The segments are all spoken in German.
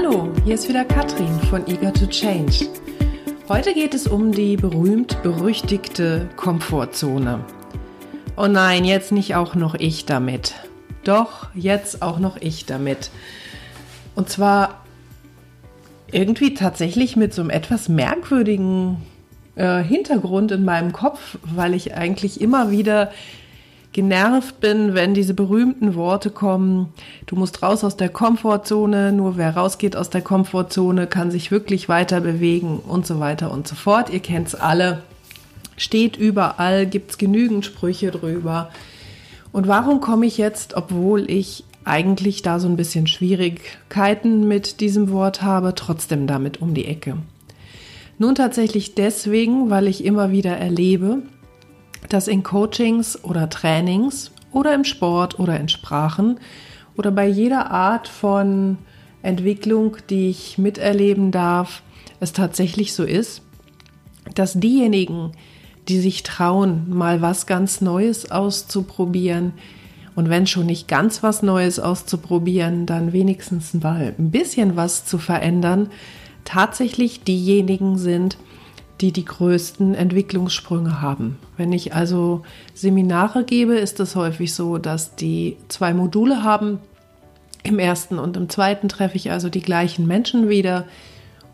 Hallo, hier ist wieder Katrin von Eager to Change. Heute geht es um die berühmt-berüchtigte Komfortzone. Oh nein, jetzt nicht auch noch ich damit. Doch, jetzt auch noch ich damit. Und zwar irgendwie tatsächlich mit so einem etwas merkwürdigen äh, Hintergrund in meinem Kopf, weil ich eigentlich immer wieder genervt bin, wenn diese berühmten Worte kommen, du musst raus aus der Komfortzone, nur wer rausgeht aus der Komfortzone, kann sich wirklich weiter bewegen und so weiter und so fort. Ihr kennt es alle, steht überall, gibt es genügend Sprüche drüber. Und warum komme ich jetzt, obwohl ich eigentlich da so ein bisschen Schwierigkeiten mit diesem Wort habe, trotzdem damit um die Ecke? Nun tatsächlich deswegen, weil ich immer wieder erlebe, dass in Coachings oder Trainings oder im Sport oder in Sprachen oder bei jeder Art von Entwicklung, die ich miterleben darf, es tatsächlich so ist, dass diejenigen, die sich trauen, mal was ganz Neues auszuprobieren, und wenn schon nicht ganz was Neues auszuprobieren, dann wenigstens mal ein bisschen was zu verändern, tatsächlich diejenigen sind, die die größten Entwicklungssprünge haben. Wenn ich also Seminare gebe, ist es häufig so, dass die zwei Module haben. Im ersten und im zweiten treffe ich also die gleichen Menschen wieder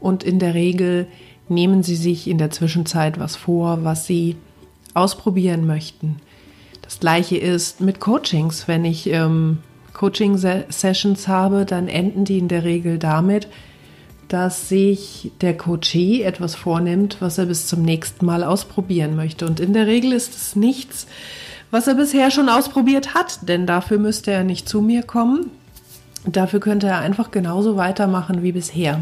und in der Regel nehmen sie sich in der Zwischenzeit was vor, was sie ausprobieren möchten. Das gleiche ist mit Coachings. Wenn ich ähm, Coaching-Sessions habe, dann enden die in der Regel damit, dass sich der Coachee etwas vornimmt, was er bis zum nächsten Mal ausprobieren möchte. Und in der Regel ist es nichts, was er bisher schon ausprobiert hat, denn dafür müsste er nicht zu mir kommen. Dafür könnte er einfach genauso weitermachen wie bisher.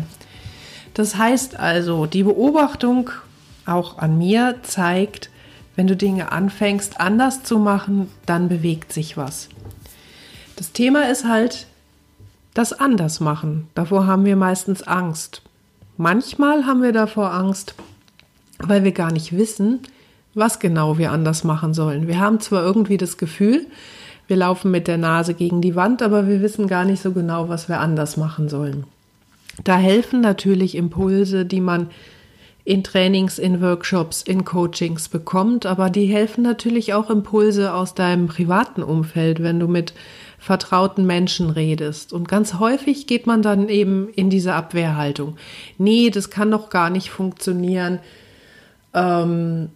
Das heißt also, die Beobachtung auch an mir zeigt, wenn du Dinge anfängst anders zu machen, dann bewegt sich was. Das Thema ist halt, das anders machen. Davor haben wir meistens Angst. Manchmal haben wir davor Angst, weil wir gar nicht wissen, was genau wir anders machen sollen. Wir haben zwar irgendwie das Gefühl, wir laufen mit der Nase gegen die Wand, aber wir wissen gar nicht so genau, was wir anders machen sollen. Da helfen natürlich Impulse, die man in Trainings, in Workshops, in Coachings bekommt, aber die helfen natürlich auch Impulse aus deinem privaten Umfeld, wenn du mit vertrauten Menschen redest. Und ganz häufig geht man dann eben in diese Abwehrhaltung. Nee, das kann doch gar nicht funktionieren. Ähm,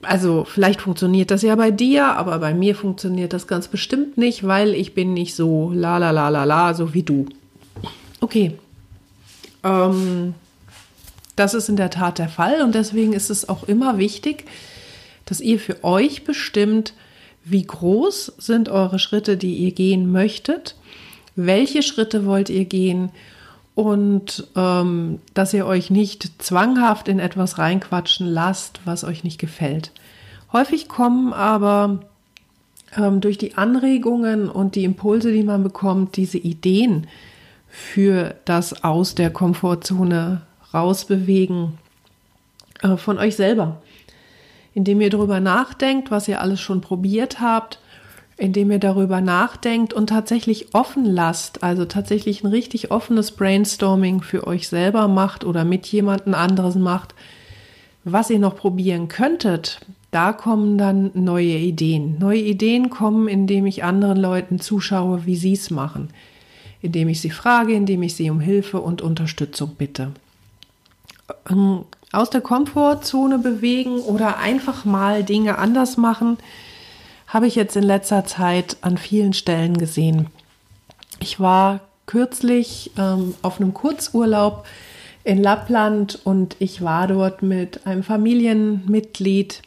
also vielleicht funktioniert das ja bei dir, aber bei mir funktioniert das ganz bestimmt nicht, weil ich bin nicht so la la la la la, so wie du. Okay. Ähm, das ist in der Tat der Fall und deswegen ist es auch immer wichtig, dass ihr für euch bestimmt, wie groß sind eure Schritte, die ihr gehen möchtet, welche Schritte wollt ihr gehen? Und ähm, dass ihr euch nicht zwanghaft in etwas reinquatschen lasst, was euch nicht gefällt. Häufig kommen aber ähm, durch die Anregungen und die Impulse, die man bekommt, diese Ideen für das aus der Komfortzone rausbewegen äh, von euch selber indem ihr darüber nachdenkt, was ihr alles schon probiert habt, indem ihr darüber nachdenkt und tatsächlich offen lasst, also tatsächlich ein richtig offenes Brainstorming für euch selber macht oder mit jemandem anderes macht, was ihr noch probieren könntet, da kommen dann neue Ideen. Neue Ideen kommen, indem ich anderen Leuten zuschaue, wie sie es machen, indem ich sie frage, indem ich sie um Hilfe und Unterstützung bitte. Ähm, aus der Komfortzone bewegen oder einfach mal Dinge anders machen, habe ich jetzt in letzter Zeit an vielen Stellen gesehen. Ich war kürzlich ähm, auf einem Kurzurlaub in Lappland und ich war dort mit einem Familienmitglied,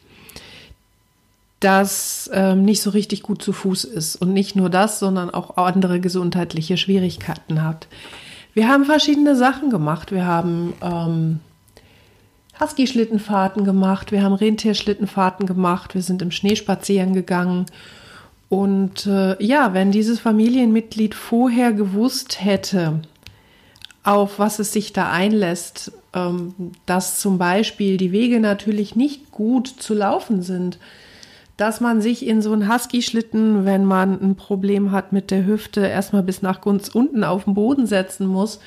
das ähm, nicht so richtig gut zu Fuß ist. Und nicht nur das, sondern auch andere gesundheitliche Schwierigkeiten hat. Wir haben verschiedene Sachen gemacht. Wir haben ähm, Husky-Schlittenfahrten gemacht, wir haben Rentierschlittenfahrten gemacht, wir sind im Schnee spazieren gegangen. Und äh, ja, wenn dieses Familienmitglied vorher gewusst hätte, auf was es sich da einlässt, ähm, dass zum Beispiel die Wege natürlich nicht gut zu laufen sind, dass man sich in so einen Husky-Schlitten, wenn man ein Problem hat mit der Hüfte, erstmal bis nach ganz unten auf den Boden setzen muss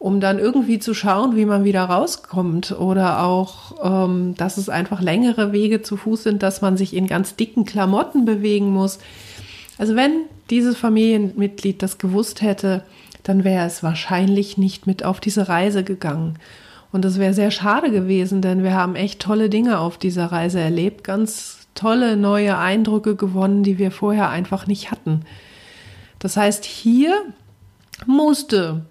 um dann irgendwie zu schauen, wie man wieder rauskommt oder auch, ähm, dass es einfach längere Wege zu Fuß sind, dass man sich in ganz dicken Klamotten bewegen muss. Also wenn dieses Familienmitglied das gewusst hätte, dann wäre es wahrscheinlich nicht mit auf diese Reise gegangen. Und das wäre sehr schade gewesen, denn wir haben echt tolle Dinge auf dieser Reise erlebt, ganz tolle neue Eindrücke gewonnen, die wir vorher einfach nicht hatten. Das heißt, hier musste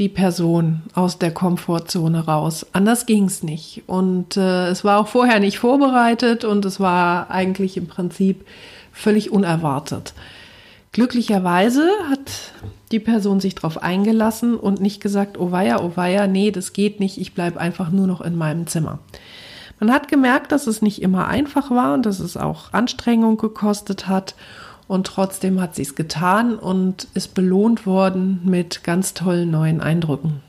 die Person aus der Komfortzone raus. Anders ging es nicht. Und äh, es war auch vorher nicht vorbereitet und es war eigentlich im Prinzip völlig unerwartet. Glücklicherweise hat die Person sich darauf eingelassen und nicht gesagt, oh weia, oh weia, nee, das geht nicht, ich bleibe einfach nur noch in meinem Zimmer. Man hat gemerkt, dass es nicht immer einfach war und dass es auch Anstrengung gekostet hat. Und trotzdem hat sie es getan und ist belohnt worden mit ganz tollen neuen Eindrücken.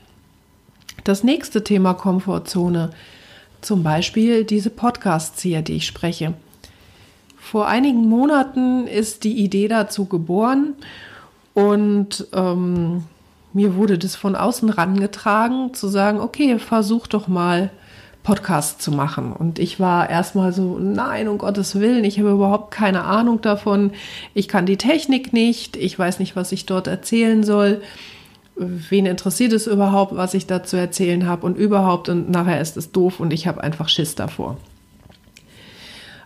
Das nächste Thema Komfortzone, zum Beispiel diese Podcasts hier, die ich spreche. Vor einigen Monaten ist die Idee dazu geboren und ähm, mir wurde das von außen rangetragen, zu sagen, okay, versuch doch mal Podcast zu machen. Und ich war erstmal so, nein, um Gottes Willen, ich habe überhaupt keine Ahnung davon. Ich kann die Technik nicht, ich weiß nicht, was ich dort erzählen soll. Wen interessiert es überhaupt, was ich dazu erzählen habe und überhaupt und nachher ist es doof und ich habe einfach Schiss davor.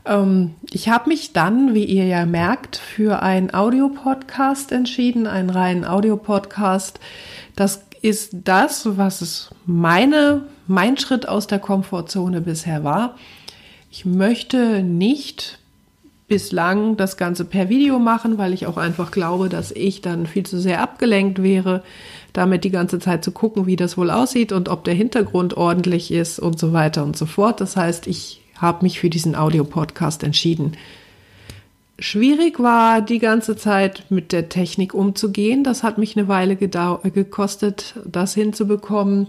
Ähm, ich habe mich dann, wie ihr ja merkt, für einen Audiopodcast entschieden, einen reinen Audiopodcast. Das ist das, was es meine, mein Schritt aus der Komfortzone bisher war. Ich möchte nicht bislang das Ganze per Video machen, weil ich auch einfach glaube, dass ich dann viel zu sehr abgelenkt wäre, damit die ganze Zeit zu gucken, wie das wohl aussieht und ob der Hintergrund ordentlich ist und so weiter und so fort. Das heißt, ich habe mich für diesen Audiopodcast entschieden. Schwierig war die ganze Zeit mit der Technik umzugehen. Das hat mich eine Weile gekostet, das hinzubekommen.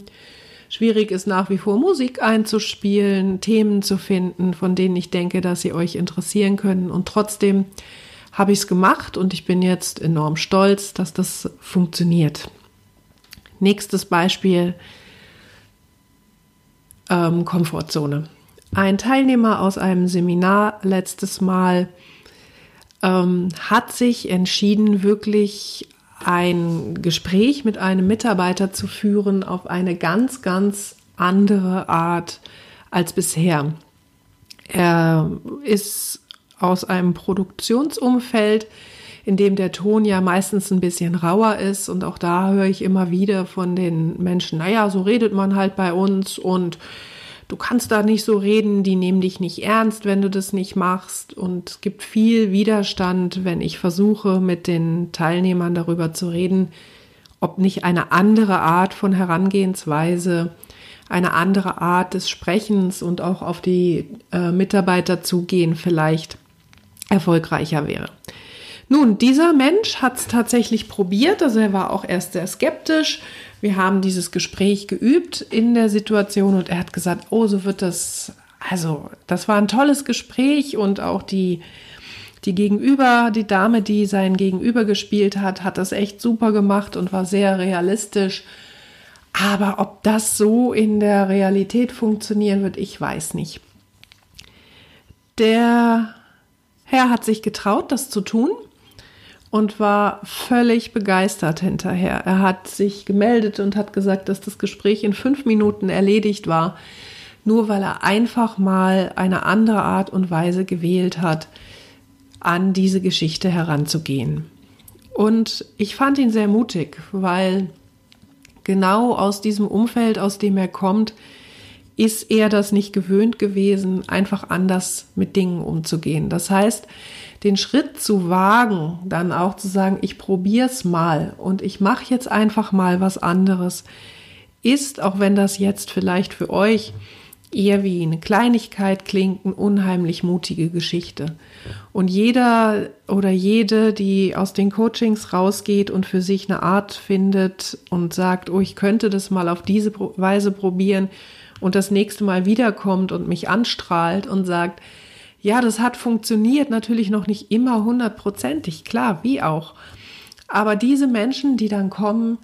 Schwierig ist nach wie vor Musik einzuspielen, Themen zu finden, von denen ich denke, dass sie euch interessieren können. Und trotzdem habe ich es gemacht und ich bin jetzt enorm stolz, dass das funktioniert. Nächstes Beispiel, ähm, Komfortzone. Ein Teilnehmer aus einem Seminar letztes Mal ähm, hat sich entschieden, wirklich ein Gespräch mit einem Mitarbeiter zu führen auf eine ganz, ganz andere Art als bisher. Er ist aus einem Produktionsumfeld, in dem der Ton ja meistens ein bisschen rauer ist und auch da höre ich immer wieder von den Menschen, naja, so redet man halt bei uns und du kannst da nicht so reden, die nehmen dich nicht ernst, wenn du das nicht machst. Und es gibt viel Widerstand, wenn ich versuche, mit den Teilnehmern darüber zu reden, ob nicht eine andere Art von Herangehensweise, eine andere Art des Sprechens und auch auf die äh, Mitarbeiter zugehen vielleicht erfolgreicher wäre. Nun, dieser Mensch hat es tatsächlich probiert, also er war auch erst sehr skeptisch. Wir haben dieses Gespräch geübt in der Situation und er hat gesagt, oh, so wird das, also das war ein tolles Gespräch und auch die, die Gegenüber, die Dame, die sein Gegenüber gespielt hat, hat das echt super gemacht und war sehr realistisch. Aber ob das so in der Realität funktionieren wird, ich weiß nicht. Der Herr hat sich getraut, das zu tun und war völlig begeistert hinterher. Er hat sich gemeldet und hat gesagt, dass das Gespräch in fünf Minuten erledigt war, nur weil er einfach mal eine andere Art und Weise gewählt hat, an diese Geschichte heranzugehen. Und ich fand ihn sehr mutig, weil genau aus diesem Umfeld, aus dem er kommt, ist er das nicht gewöhnt gewesen, einfach anders mit Dingen umzugehen. Das heißt, den Schritt zu wagen, dann auch zu sagen, ich probiere es mal und ich mache jetzt einfach mal was anderes, ist, auch wenn das jetzt vielleicht für euch eher wie eine Kleinigkeit klingt, eine unheimlich mutige Geschichte. Und jeder oder jede, die aus den Coachings rausgeht und für sich eine Art findet und sagt, oh, ich könnte das mal auf diese Weise probieren und das nächste Mal wiederkommt und mich anstrahlt und sagt, ja, das hat funktioniert, natürlich noch nicht immer hundertprozentig, klar, wie auch. Aber diese Menschen, die dann kommen,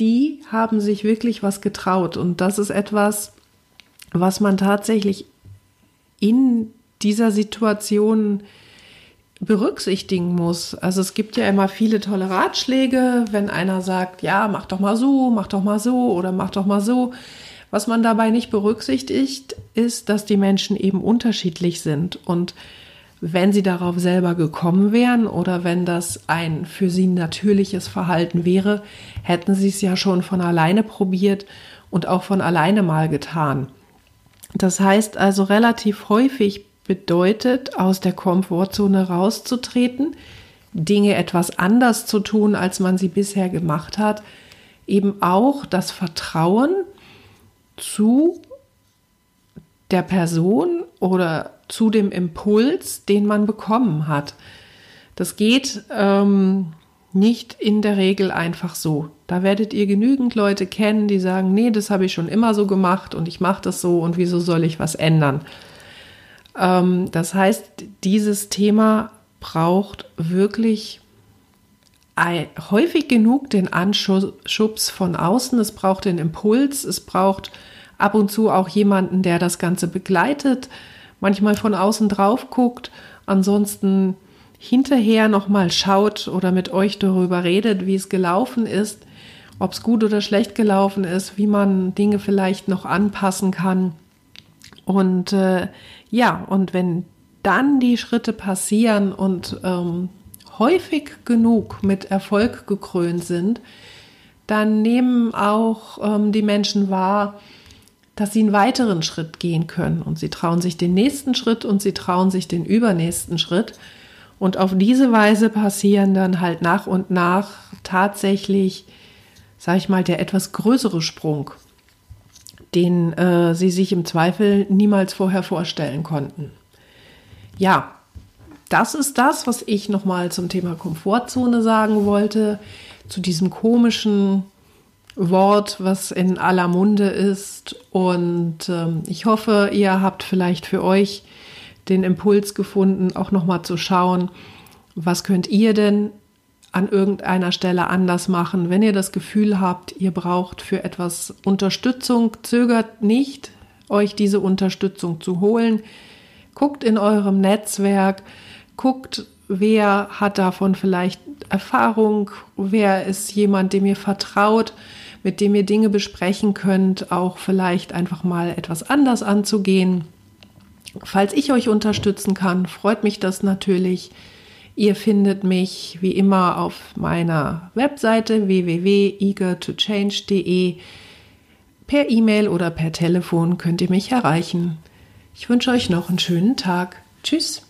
die haben sich wirklich was getraut. Und das ist etwas, was man tatsächlich in dieser Situation berücksichtigen muss. Also es gibt ja immer viele tolle Ratschläge, wenn einer sagt, ja, mach doch mal so, mach doch mal so oder mach doch mal so. Was man dabei nicht berücksichtigt, ist, dass die Menschen eben unterschiedlich sind und wenn sie darauf selber gekommen wären oder wenn das ein für sie natürliches Verhalten wäre, hätten sie es ja schon von alleine probiert und auch von alleine mal getan. Das heißt also relativ häufig bedeutet, aus der Komfortzone rauszutreten, Dinge etwas anders zu tun, als man sie bisher gemacht hat, eben auch das Vertrauen zu der Person oder zu dem Impuls, den man bekommen hat. Das geht ähm, nicht in der Regel einfach so. Da werdet ihr genügend Leute kennen, die sagen, nee, das habe ich schon immer so gemacht und ich mache das so und wieso soll ich was ändern? Ähm, das heißt, dieses Thema braucht wirklich häufig genug den Anschubs von außen, es braucht den Impuls, es braucht ab und zu auch jemanden, der das Ganze begleitet, manchmal von außen drauf guckt, ansonsten hinterher nochmal schaut oder mit euch darüber redet, wie es gelaufen ist, ob es gut oder schlecht gelaufen ist, wie man Dinge vielleicht noch anpassen kann. Und äh, ja, und wenn dann die Schritte passieren und ähm, häufig genug mit Erfolg gekrönt sind, dann nehmen auch ähm, die Menschen wahr, dass sie einen weiteren Schritt gehen können und sie trauen sich den nächsten Schritt und sie trauen sich den übernächsten Schritt. Und auf diese Weise passieren dann halt nach und nach tatsächlich, sag ich mal, der etwas größere Sprung den äh, sie sich im Zweifel niemals vorher vorstellen konnten. Ja, das ist das, was ich nochmal zum Thema Komfortzone sagen wollte, zu diesem komischen Wort, was in aller Munde ist. Und ähm, ich hoffe, ihr habt vielleicht für euch den Impuls gefunden, auch nochmal zu schauen, was könnt ihr denn an irgendeiner Stelle anders machen. Wenn ihr das Gefühl habt, ihr braucht für etwas Unterstützung, zögert nicht, euch diese Unterstützung zu holen. Guckt in eurem Netzwerk, guckt, wer hat davon vielleicht Erfahrung, wer ist jemand, dem ihr vertraut, mit dem ihr Dinge besprechen könnt, auch vielleicht einfach mal etwas anders anzugehen. Falls ich euch unterstützen kann, freut mich das natürlich. Ihr findet mich wie immer auf meiner Webseite www.eagertochange.de. Per E-Mail oder per Telefon könnt ihr mich erreichen. Ich wünsche euch noch einen schönen Tag. Tschüss.